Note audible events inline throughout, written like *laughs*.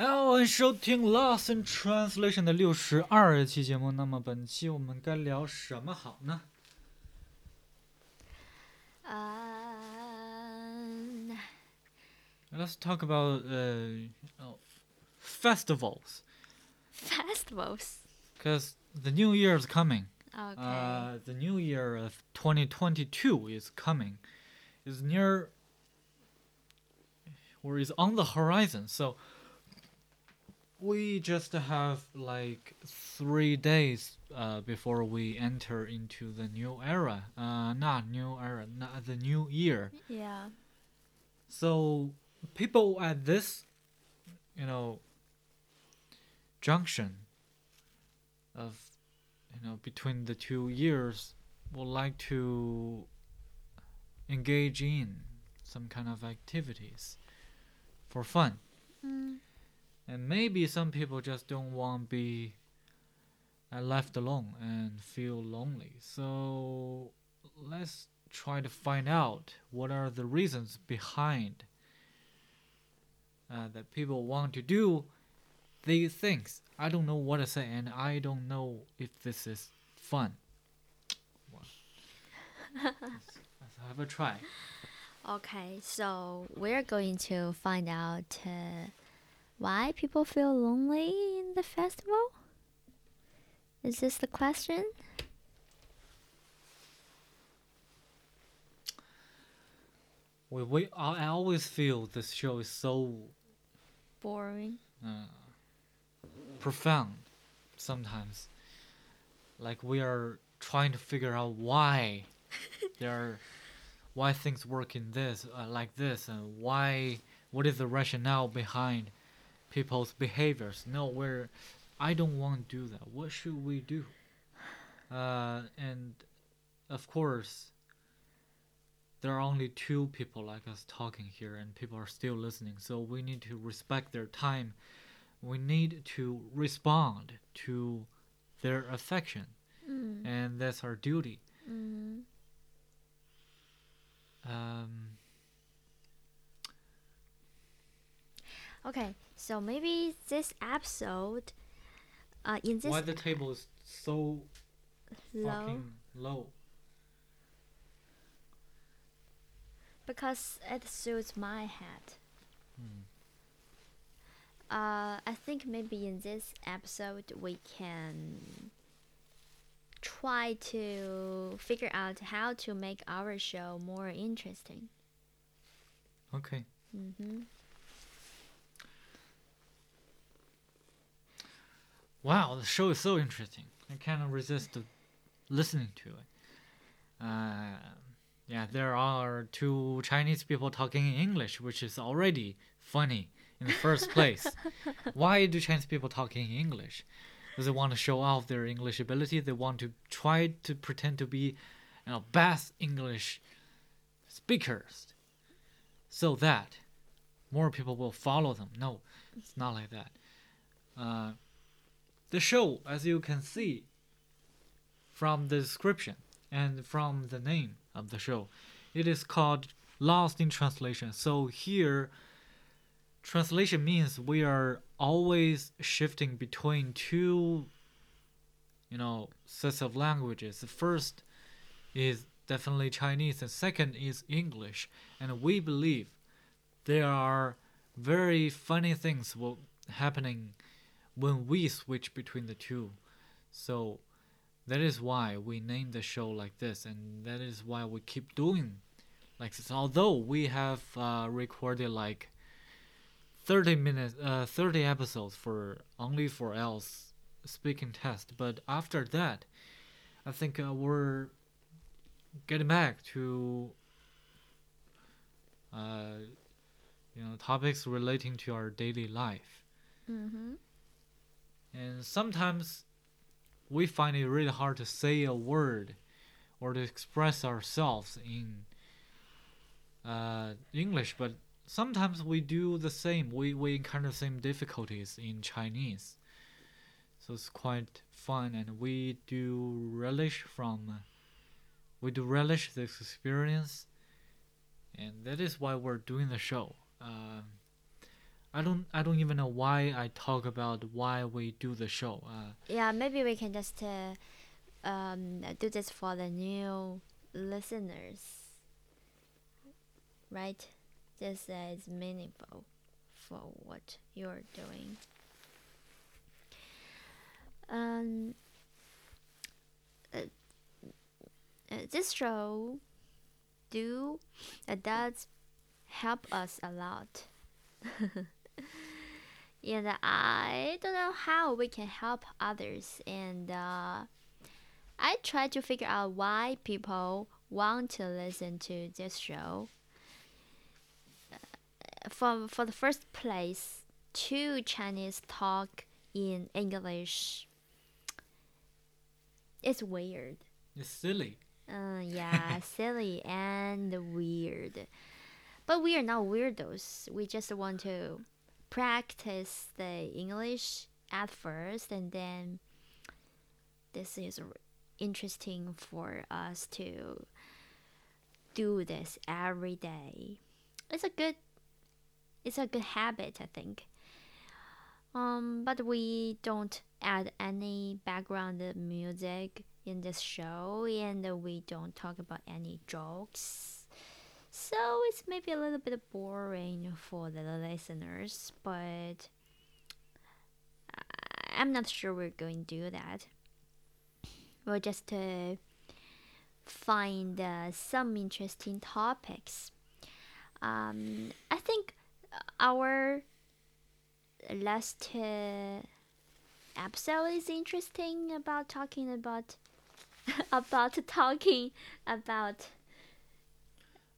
欢迎收听《Lost in Translation》的六十二期节目。那么本期我们该聊什么好呢？ Um, Let's talk about uh, oh, festivals, festivals. because the new year is coming. Okay. Uh, the new year of 2022 is coming, is near, or is on the horizon. So we just have like three days uh, before we enter into the new era. Uh, not new era, not the new year. yeah. So people at this, you know, junction of, you know, between the two years would like to engage in some kind of activities for fun. Mm. And maybe some people just don't want to be uh, left alone and feel lonely. So let's try to find out what are the reasons behind uh, that people want to do these things. I don't know what to say, and I don't know if this is fun. Let's, let's have a try. *laughs* Okay, so we're going to find out uh, why people feel lonely in the festival. Is this the question? We, we, I I always feel this show is so Boring. uh, profound sometimes. Like we are trying to figure out why *laughs* there are why things work in this uh, like this and why what is the rationale behind people's behaviors. No, we're I don't want to do that. What should we do? Uh, and of course, there are only two people like us talking here, and people are still listening. So we need to respect their time. We need to respond to their affection, Mm. and that's our duty. Mm. Um, Okay, so maybe this episode, uh, in this why the table is so low, fucking low? because it suits my head. Hmm. Uh, I think maybe in this episode we can try to figure out how to make our show more interesting. Okay. Mm-hmm. Wow, the show is so interesting. I cannot resist listening to it. Uh, yeah, there are two Chinese people talking in English, which is already funny in the first place. *laughs* Why do Chinese people talking in English? Because they want to show off their English ability. They want to try to pretend to be, you know, best English speakers, so that more people will follow them. No, it's not like that. Uh, the show, as you can see from the description and from the name of the show, it is called Lost in Translation. So here, translation means we are always shifting between two, you know, sets of languages. The first is definitely Chinese, and second is English. And we believe there are very funny things happening when we switch between the two. So that is why we named the show like this, and that is why we keep doing like this. Although we have uh, recorded like 30 minutes, uh, 30 episodes for only for IELTS speaking test, but after that, I think uh, we're getting back to uh, you know topics relating to our daily life. Mm-hmm. And sometimes we find it really hard to say a word or to express ourselves in uh, English, but sometimes we do the same. We, we encounter the same difficulties in Chinese. So it's quite fun, and we do relish from, we do relish this experience, and that is why we're doing the show. Um, I don't I don't even know why I talk about why we do the show. Uh, Yeah, maybe we can just uh, um, do this for the new listeners, right? This uh, is meaningful for what you're doing. Um, uh, uh, this show do uh, does help us a lot. *laughs* and I don't know how we can help others. And uh, I try to figure out why people want to listen to this show. Uh, For for the first place, two Chinese talk in English. It's weird. it's silly. Uh, yeah, *laughs* silly and weird. But we are not weirdos. We just want to practice the English at first, and then this is interesting for us to do this every day. It's a good, it's a good habit, I think. Um, but we don't add any background music in this show, and we don't talk about any jokes. So it's maybe a little bit boring for the listeners, but I'm not sure we're going to do that. We'll just uh, find uh, some interesting topics. Um, I think our last uh, episode is interesting about talking about *laughs* about talking about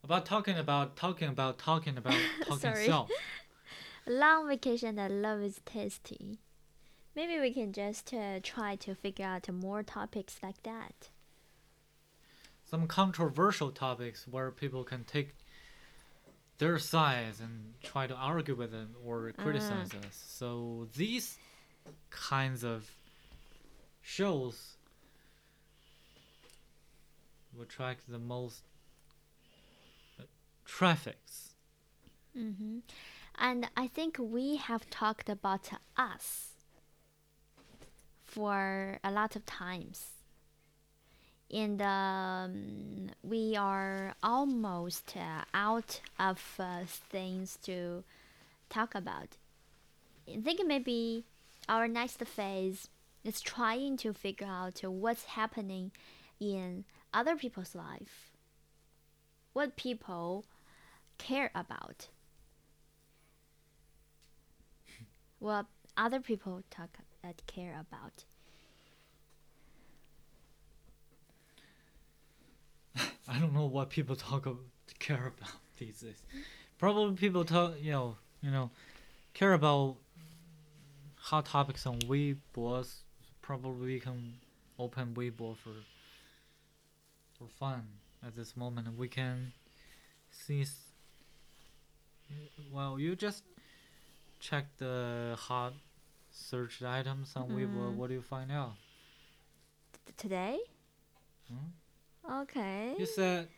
About talking about talking about talking about *laughs* talking self. *laughs* long vacation that love is tasty. Maybe we can just uh, try to figure out more topics like that. Some controversial topics where people can take their sides and try to argue with them or criticize us. So these kinds of shows will attract the most uh, traffics. hmm And I think we have talked about us for a lot of times. And um, we are almost uh, out of uh, things to talk about. I think maybe our next phase is trying to figure out what's happening in other people's life. What people care about. What other people talk that care about. *laughs* I don't know what people talk about, care about *laughs* these days. Probably people talk, you know, you know, care about hot topics on Weibo. Probably we can open Weibo for for fun at this moment. We can see. Well, you just check the hot searched items on Weibo. Mhm. What do you find out? T- today? Hmm? Okay. You said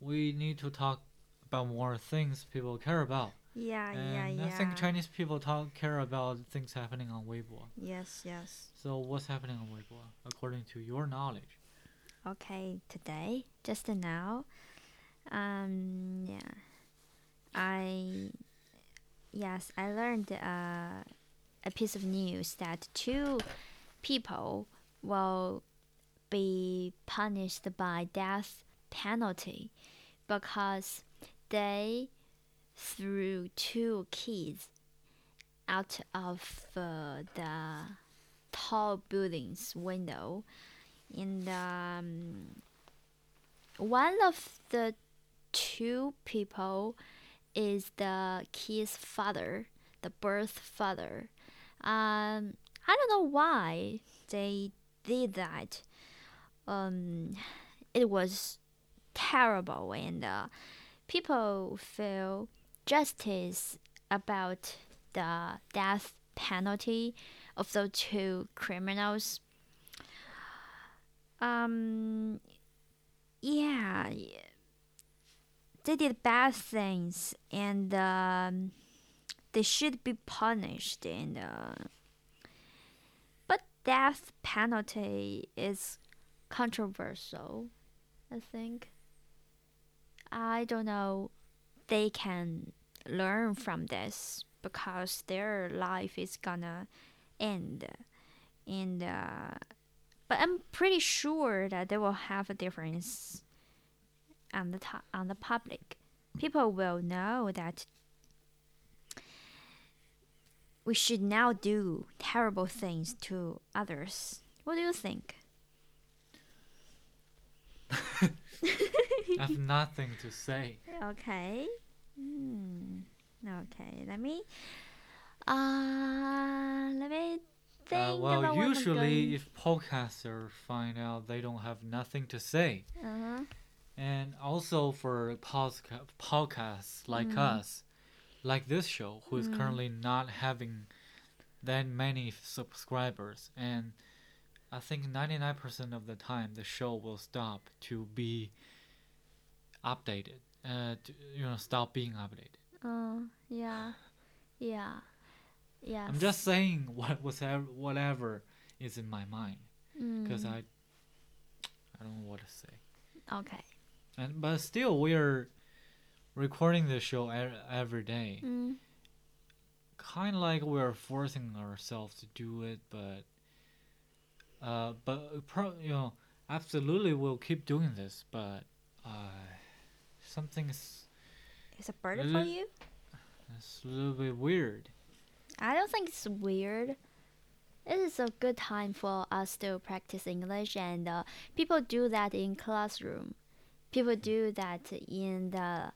we need to talk about more things people care about. Yeah, yeah, And yeah. I think Chinese people talk care about things happening on Weibo. Yes, yes. So what's happening on Weibo according to your knowledge? Okay, today, just now, um, yeah, I, yes, I learned uh, a piece of news that two people will be punished by death penalty because they threw two kids out of uh, the tall building's window. And um, one of the two people is the kid's father, the birth father. Um, I don't know why they did that. Um, it was terrible, and uh, people feel justice about the death penalty of those two criminals um yeah they did bad things and um, they should be punished and uh, but death penalty is controversial i think. I don't know they can learn from this because their life is gonna end and uh, but i'm pretty sure that they will have a difference on the on the public people will know that we should now do terrible things to others. What do you think? *laughs* I have nothing to say. Okay. Hmm. Okay. Let me. Uh, let me think. Uh, well, about what I'm usually, if podcasters find out they don't have nothing to say, Uh-huh. And also for podca- podcasts like Mm. us, like this show, who is Mm. currently not having that many subscribers, and I think 99% of the time the show will stop to be updated. Uh, to, you know, stop being updated. Oh yeah. Yeah. Yeah. I'm just saying *laughs* what whatever whatever is in my mind because Mm. I I don't know what to say. Okay. And but still we're recording the show every day. Mm. Kind of like we're forcing ourselves to do it, but uh, but pro- you know, absolutely we'll keep doing this, but uh, something's Is it burden for you? it's a little bit weird. I don't think it's weird. It is a good time for us to practice English, and uh, people do that in classroom. People do that in the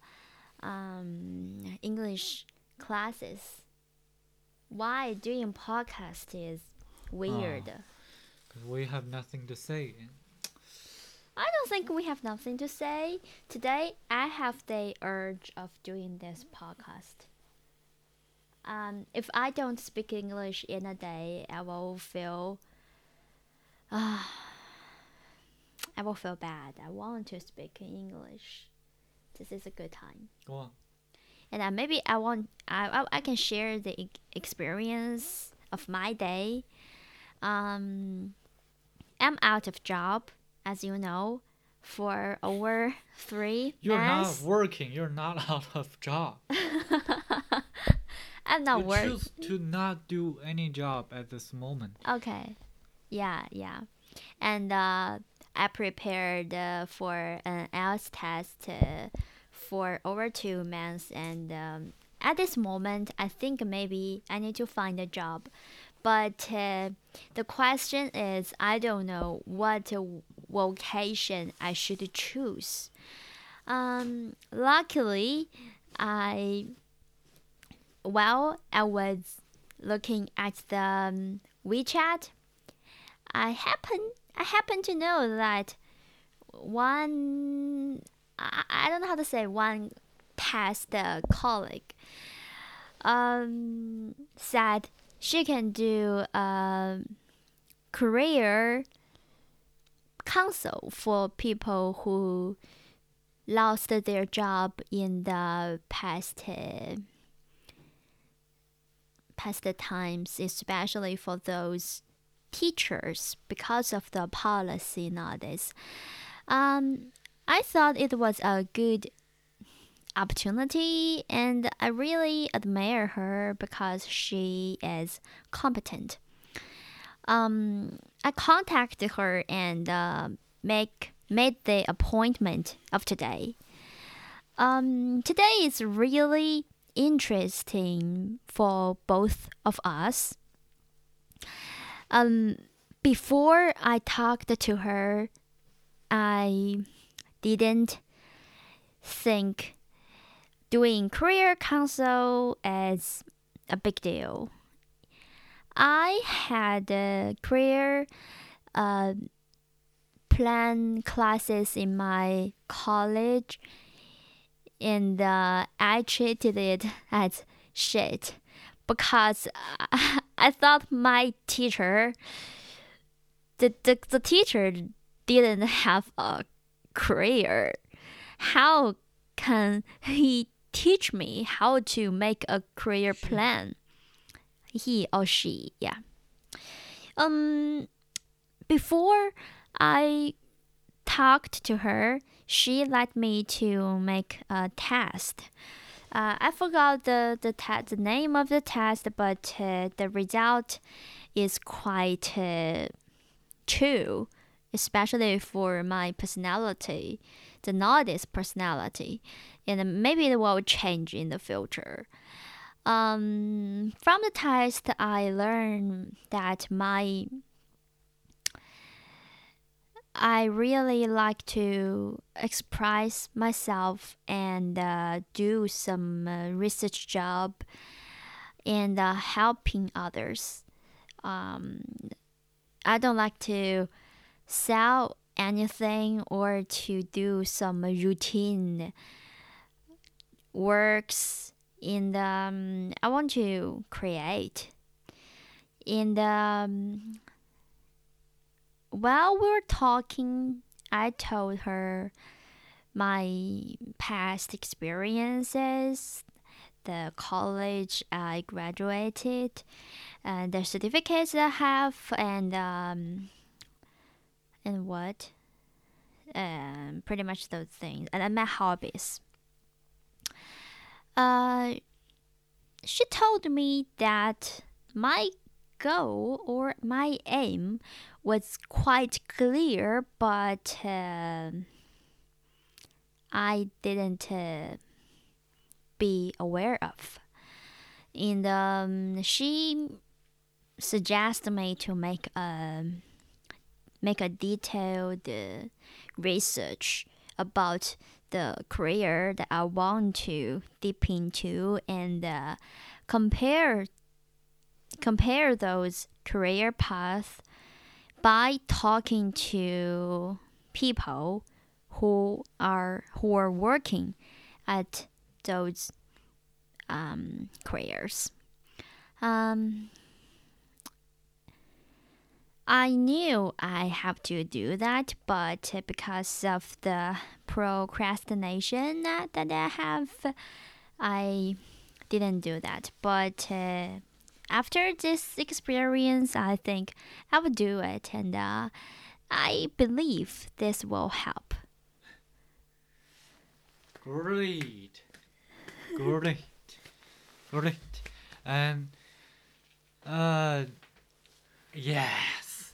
um, English classes. Why doing podcast is weird. Because we have nothing to say. I don't think we have nothing to say. Today, I have the urge of doing this podcast. Um, if I don't speak English in a day, I will feel. Uh, I will feel bad. I want to speak English. This is a good time, Go on. and uh, maybe I want I, I I can share the e- experience of my day. Um, I'm out of job, as you know, for over three You're months. not working. You're not *laughs* out of job. *laughs* I'm not working. choose to not do any job at this moment. Okay. Yeah, yeah. And uh, I prepared uh, for an IELTS test uh, for over two months. And um, at this moment, I think maybe I need to find a job. But uh, the question is, I don't know what vocation I should choose. Um, luckily, I while I was looking at the um, WeChat, I happen I happen to know that one I, I don't know how to say one past colleague um said she can do um career counsel for people who lost their job in the past past times, especially for those teachers because of the policy nowadays. Um, I thought it was a good opportunity, and I really admire her because she is competent. Um, I contacted her and uh, make made the appointment of today. Um, today is really interesting for both of us. Um, before I talked to her, I didn't think doing career counsel as a big deal. I had a career uh, plan classes in my college and uh, I treated it as shit because *laughs* I, thought my teacher, the, the, the teacher didn't have a career. How can he teach me how to make a career plan. He or she, yeah. Um, before I talked to her, she let me to make a test. Uh, I forgot the the, the name of the test, but uh, the result is quite uh, true, especially for my personality, the Nordic personality, and maybe it will change in the future. Um, from the test, I learned that my I really like to express myself and uh, do some uh, research job and uh, helping others. Um, I don't like to sell anything or to do some routine works. And um, I want to create. And um, while we were talking, I told her my past experiences, the college I graduated, and the certificates I have, and um, and what, um, pretty much those things, and my hobbies. Uh, she told me that my goal or my aim was quite clear, but uh, I didn't uh, be aware of. And um, she suggested me to make a make a detailed uh, research about the career that I want to dip into and uh, compare compare those career paths by talking to people who are who are working at those um, careers. Um, I knew I have to do that, but because of the procrastination that I have, I didn't do that. But uh, after this experience, I think I will do it, and uh, I believe this will help. Great, great, great, and uh, yes.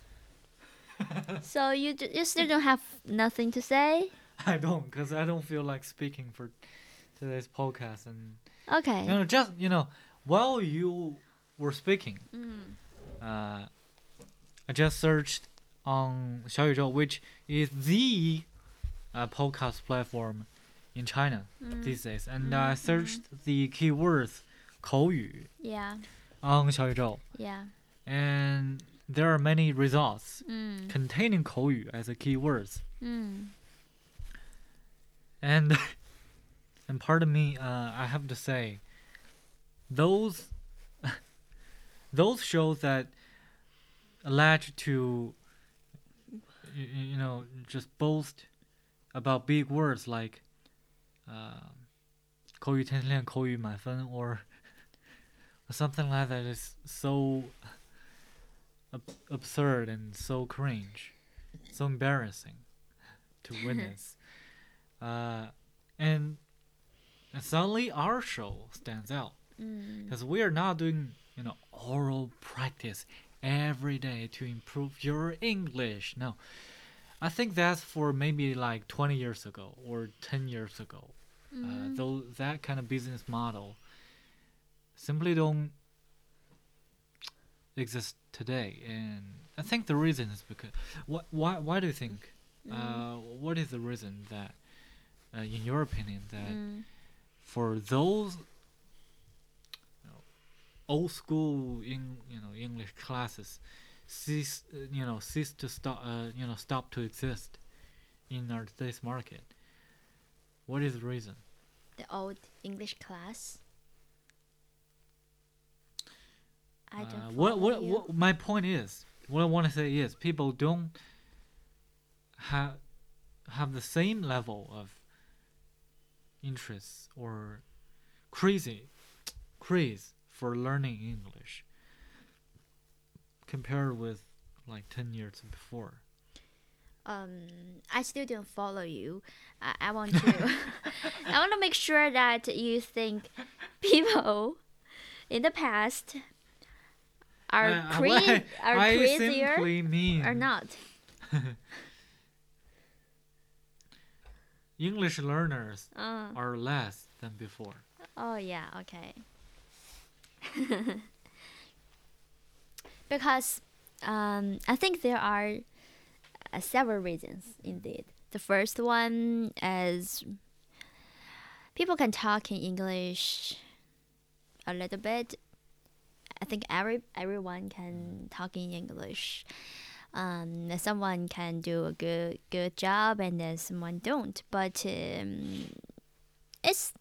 *laughs* so you you still don't have nothing to say? I don't, cause I don't feel like speaking for today's podcast, and Okay. you know, just you know, while you were speaking, Mm. uh, I just searched on 小宇宙, which is the uh, podcast platform in China these days, and I searched the keywords 口语 Yeah. on 小宇宙, Yeah. and there are many results Mm. containing 口语 as a keywords, Mm. and *laughs* and pardon me, uh, I have to say, those those shows that allege to you, you know just boast about big words like uh, *laughs* 口语天天练口语满分 or something like that is so ab- absurd and so cringe, so embarrassing to *laughs* witness. uh, and and suddenly our show stands out Mm. because we are not doing you know oral practice every day to improve your english. No i think that's for maybe like 20 years ago or 10 years ago. Uh, though that kind of business model simply don't exist today. And i think the reason is because what why why do you think uh, what is the reason that uh, in your opinion that Mm. for those old school in you know English classes cease uh, you know cease to stop uh, you know stop to exist in our today's market. What is the reason? The old English class. I Uh, don't. what what you. what my point is what I want to say is people don't have have the same level of interest or crazy craze for learning English compared with like 10 years before. um I still don't follow you. I, I want to *laughs* I want to make sure that you think people in the past are I- I- are I crazier mean or not. *laughs* English learners Uh, are less than before. oh yeah, okay. *laughs* because um, I think there are uh, several reasons indeed. The first one is people can talk in English a little bit. I think every everyone can talk in English. Um, someone can do a good good job, and then someone don't. But um, it's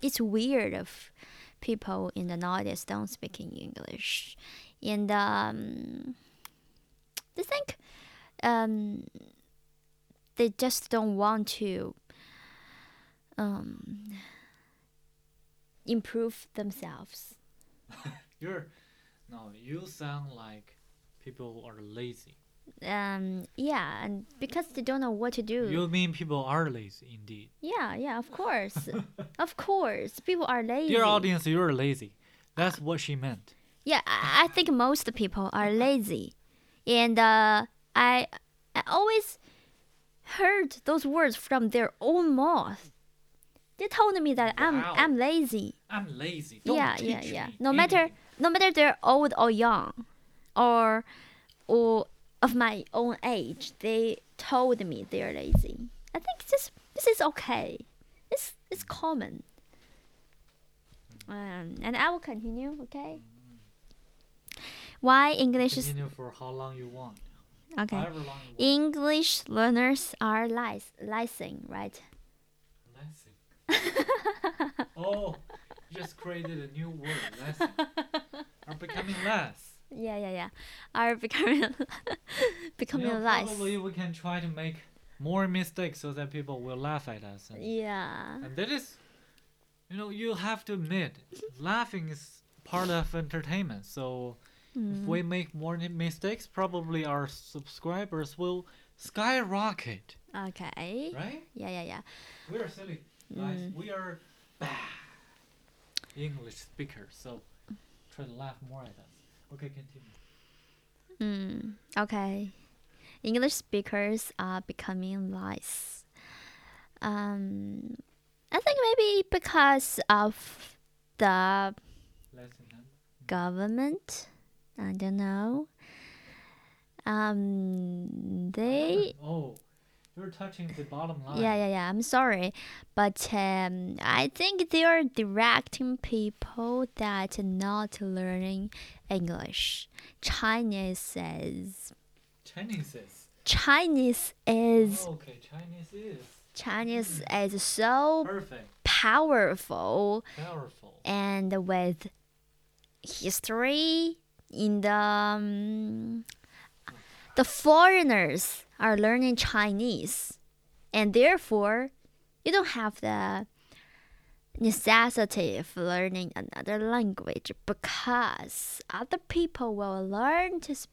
it's weird if people in the Nordics don't speak in English, and um, they think um, they just don't want to um, improve themselves. *laughs* You're no, you sound like people are lazy. Um, yeah, and because they don't know what to do. You mean people are lazy indeed. yeah, yeah, of course, *laughs* of course, people are lazy. Dear audience, you're lazy. That's what she meant. Yeah, I I think most people are *laughs* lazy, and uh, I I always heard those words from their own mouth. They told me that I'm I'm lazy. I'm lazy. Don't yeah, yeah, yeah. No matter no matter they're old or young, or or of my own age, they told me they're lazy. I think this this is okay. It's it's common. Um, and I will continue. Okay. Why English is Continue for how long you want. okay? Long you want. English learners are lice, licing, right? Lazy. *laughs* oh, you just created a new word. Lazy. Are becoming less. Yeah, yeah, yeah. Are *laughs* becoming You becoming know, lice. Probably we can try to make more mistakes so that people will laugh at us. And, Yeah. and that is, you know, you have to admit, *laughs* laughing is part of entertainment. So if we make more mistakes, probably our subscribers will skyrocket, Okay. right? Yeah, yeah, yeah. We are silly guys. Mm. We are bad English speakers, so try to laugh more at us. Okay, continue. Mm, okay. English speakers are becoming lice. Um, I think maybe because of the government. I don't know. Um, they Oh, you're touching the bottom line. Yeah, yeah, yeah. I'm sorry, but um, I think they are directing people that are not learning English. Chinese is Chinese is. Chinese is Oh, okay, Chinese is Chinese is so perfect, powerful powerful. and with history in the um, the foreigners are learning Chinese, and therefore you don't have the necessity of learning another language because other people will learn to sp-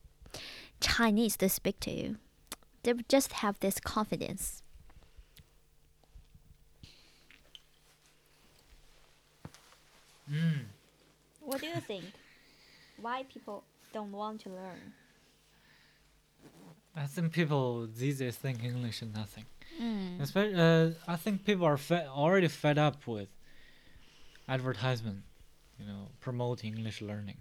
Chinese to speak to you. They will just have this confidence. Mm. What do you think? Why people don't want to learn? I think people these days think English is nothing. Mm. Especially, uh, I think people are fed, already fed up with advertisement, you know, promoting English learning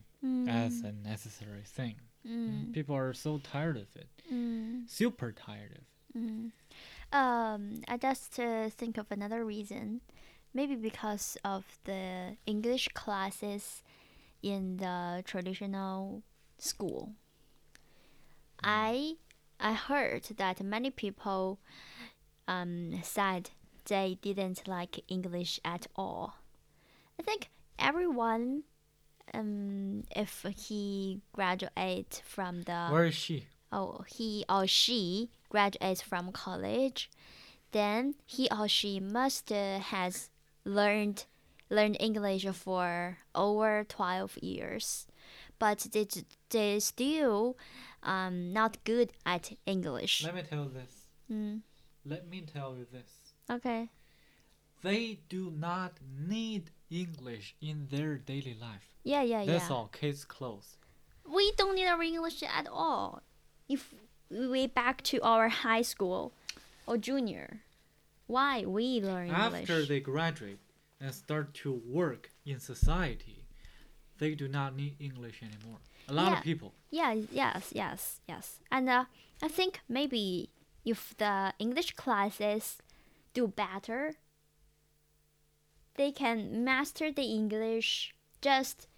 as a necessary thing. Mm. People are so tired of it, Mm. super tired of it. Mm. Um, I just uh, think of another reason. Maybe because of the English classes in the traditional school. I I heard that many people um, said they didn't like English at all. I think everyone, um, if he graduate from the Where is she? oh he or she graduates from college, then he or she must uh, has learned learned English for over 12 years, but they, they still um, not good at English. Let me tell you this. Mm, Let me tell you this. okay. They do not need English in their daily life. Yeah, yeah, That's yeah. That's all. Case closed. We don't need our English at all. If we back to our high school or junior, why we learn English? After they graduate and start to work in society, they do not need English anymore. A lot Yeah. of people. Yeah, yes, yes, yes. And uh, I think maybe if the English classes do better, they can master the English just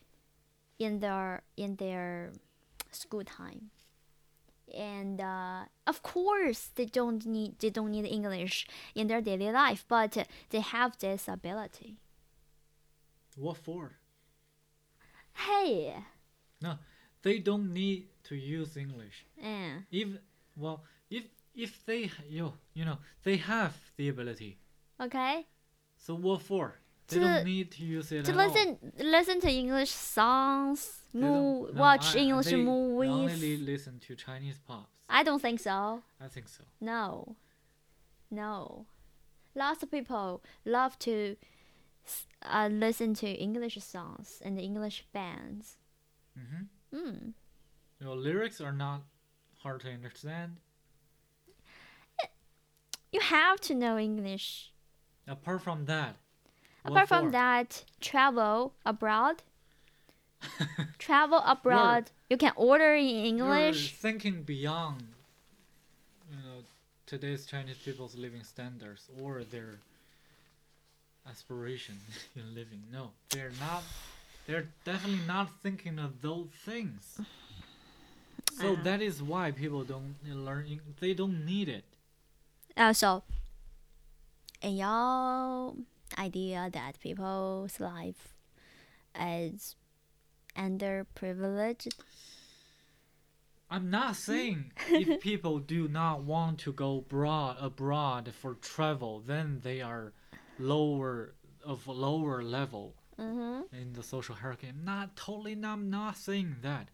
in their in their school time. And uh, of course, they don't need they don't need English in their daily life, but they have this ability. What for? Hey, No, They don't need to use English. eh, If well, if if they you you know they have the ability, okay. so what for? They To- don't need to use it to at all. listen listen to English songs, They don't- move, no, watch I- English they movies. Only listen to Chinese pops. I don't think so. I think so. No, no. Lots of people love to uh, listen to English songs and English bands. Mm-hmm. Hmm. Your lyrics are not hard to understand. You have to know English. Apart from that, Apart from for? that, travel abroad. *laughs* travel abroad. You can order in You're English. thinking beyond, you know, today's Chinese people's living standards or their aspiration in living. No, they're not. They're definitely not thinking of those things. So Uh. that is why people don't learn. They don't need it. Uh, so, in your idea that people's life is underprivileged, I'm not *laughs* saying if people do not want to go broad abroad for travel, then they are lower of lower level mm-hmm. in the social hierarchy. I'm not totally not, I'm not saying that.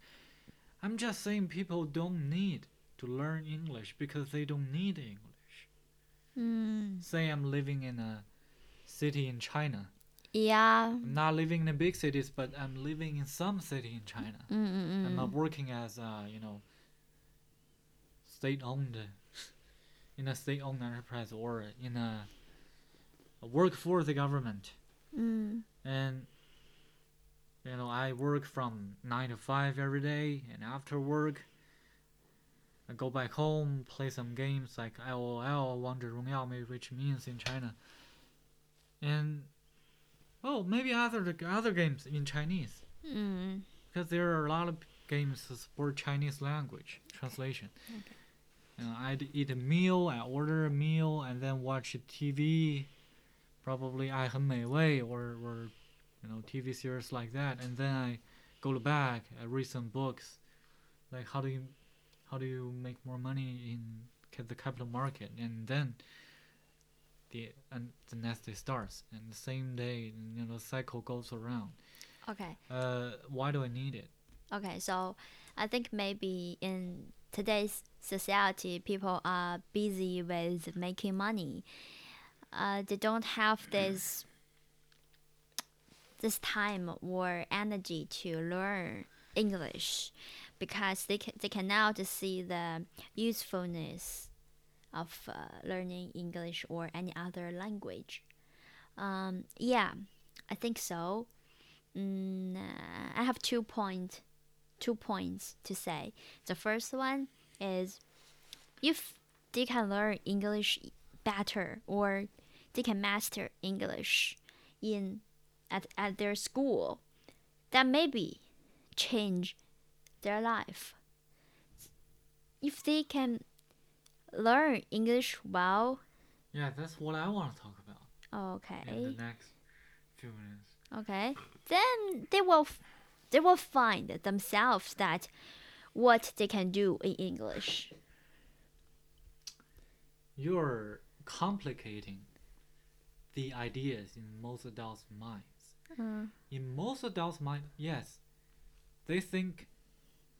I'm just saying people don't need to learn English because they don't need English. mm, Say I'm living in a city in China. yeah, I'm not living in the big cities, but I'm living in some city in China. mm-mm. I'm not working as a, you know state-owned *laughs* in a state-owned enterprise or in a work for the government. Mm. And you know, I work from nine to five every day, and after work, I go back home, play some games like LOL, Wonder Royale, maybe which means in China, and oh, maybe other other games in Chinese, mm. because there are a lot of games that support Chinese language translation. Okay. And I'd eat a meal, I order a meal, and then watch TV probably 爱很美味 or or you know TV series like that, and then I go to back, I read some books, like how do you how do you make more money in ca- the capital market, and then the and the next day starts, and the same day, you know, the cycle goes around. Okay, Uh, why do I need it? okay. So, I think maybe in today's society, people are busy with making money. uh, they don't have this this time or energy to learn English because they can they cannot see the usefulness of uh, learning English or any other language. Um, yeah, I think so. Mm, uh, I have two point, two points to say. The first one is if they can learn English better or they can master English in at, at their school, that maybe change their life. If they can learn English well, Yeah, that's what I want to talk about okay. in the next few minutes. Okay, then they will they will find themselves that what they can do in English. You're complicating the ideas in most adults' minds. Uh, in most adults' mind, yes, they think,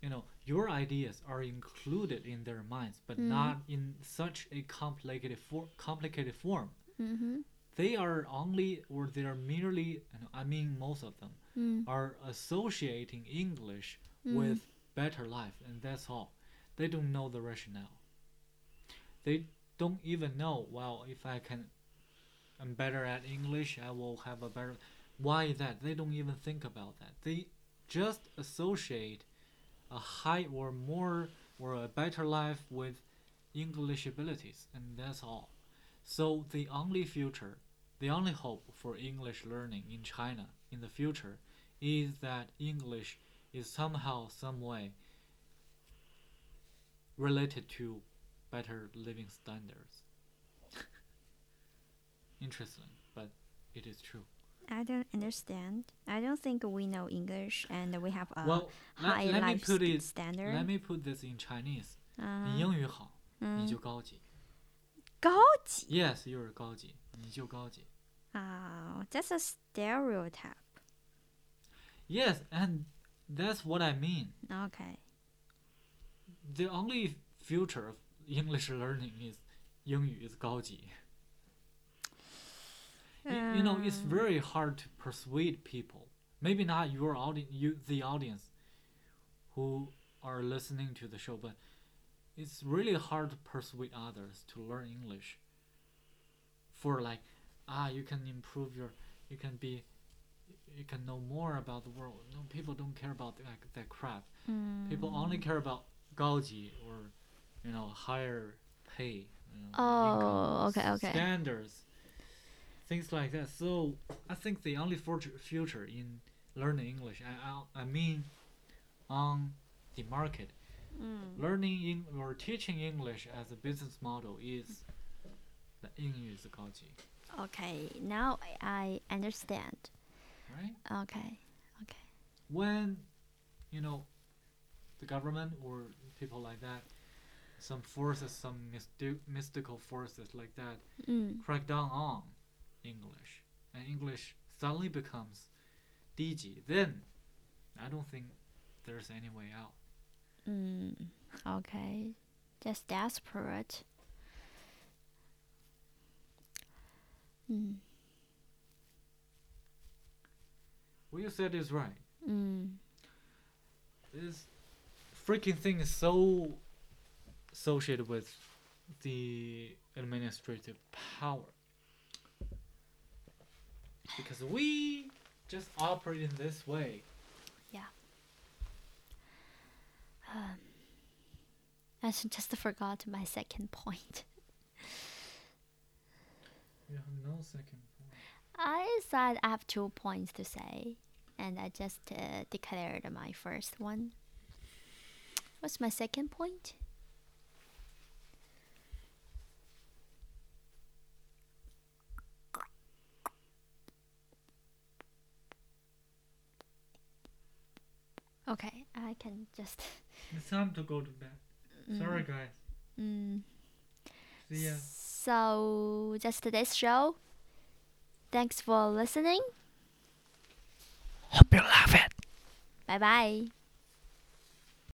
you know, your ideas are included in their minds, but Mm. not in such a complicated for complicated form. mm-hmm. They are only, or they are merely, I mean, most of them Mm. are associating English Mm. with better life, and that's all. They don't know the rationale. They don't even know. Well, if I can, I'm better at English. I will have a better. Why that? They don't even think about that. They just associate a high or more or a better life with English abilities, and that's all. So the only future, the only hope for English learning in China in the future is that English is somehow, some way related to better living standards Interesting, but it is true. I don't understand. I don't think we know English and we have a well, let, high let me life put it. standard. Let me put this in Chinese. 嗯你英语好，你嗯就高级。高级 Yes, you're 高级，你就高级。 Oh, that's a stereotype. Yes, and that's what I mean. Okay. The only future of English learning is 英语 is 高级。 You, you know, it's Um, very hard to persuade people. Maybe not your audience, you the audience, who are listening to the show, but it's really hard to persuade others to learn English. For like, ah, you can improve your, you can be, you can know more about the world. No, people don't care about that, that crap. People only mm. care about 高级 or, you know, higher pay. You know, Oh, okay, okay. Standards, things like that. So I think the only future future in learning English, I I, I mean, on the market, Mm. learning in or teaching English as a business model is the 英语是高级, Okay, now I I understand. right? Okay. Okay. When, you know, the government or people like that, some forces, some mysti- mystical forces like that, Mm. crack down on English, and English suddenly becomes 低级, then I don't think there's any way out. Mm. Okay. Just desperate. Mm. What you said is right. Mm. This freaking thing is so associated with the administrative power. Because we just operate in this way. Yeah. Um I just forgot my second point. You have no second point. I said I have two points to say, and I just uh, declared my first one. What's my second point? Okay, I can just. It's time to go to bed. Sorry, guys. Mm. See ya. So, just this show. Thanks for listening. Hope you love it. Bye bye.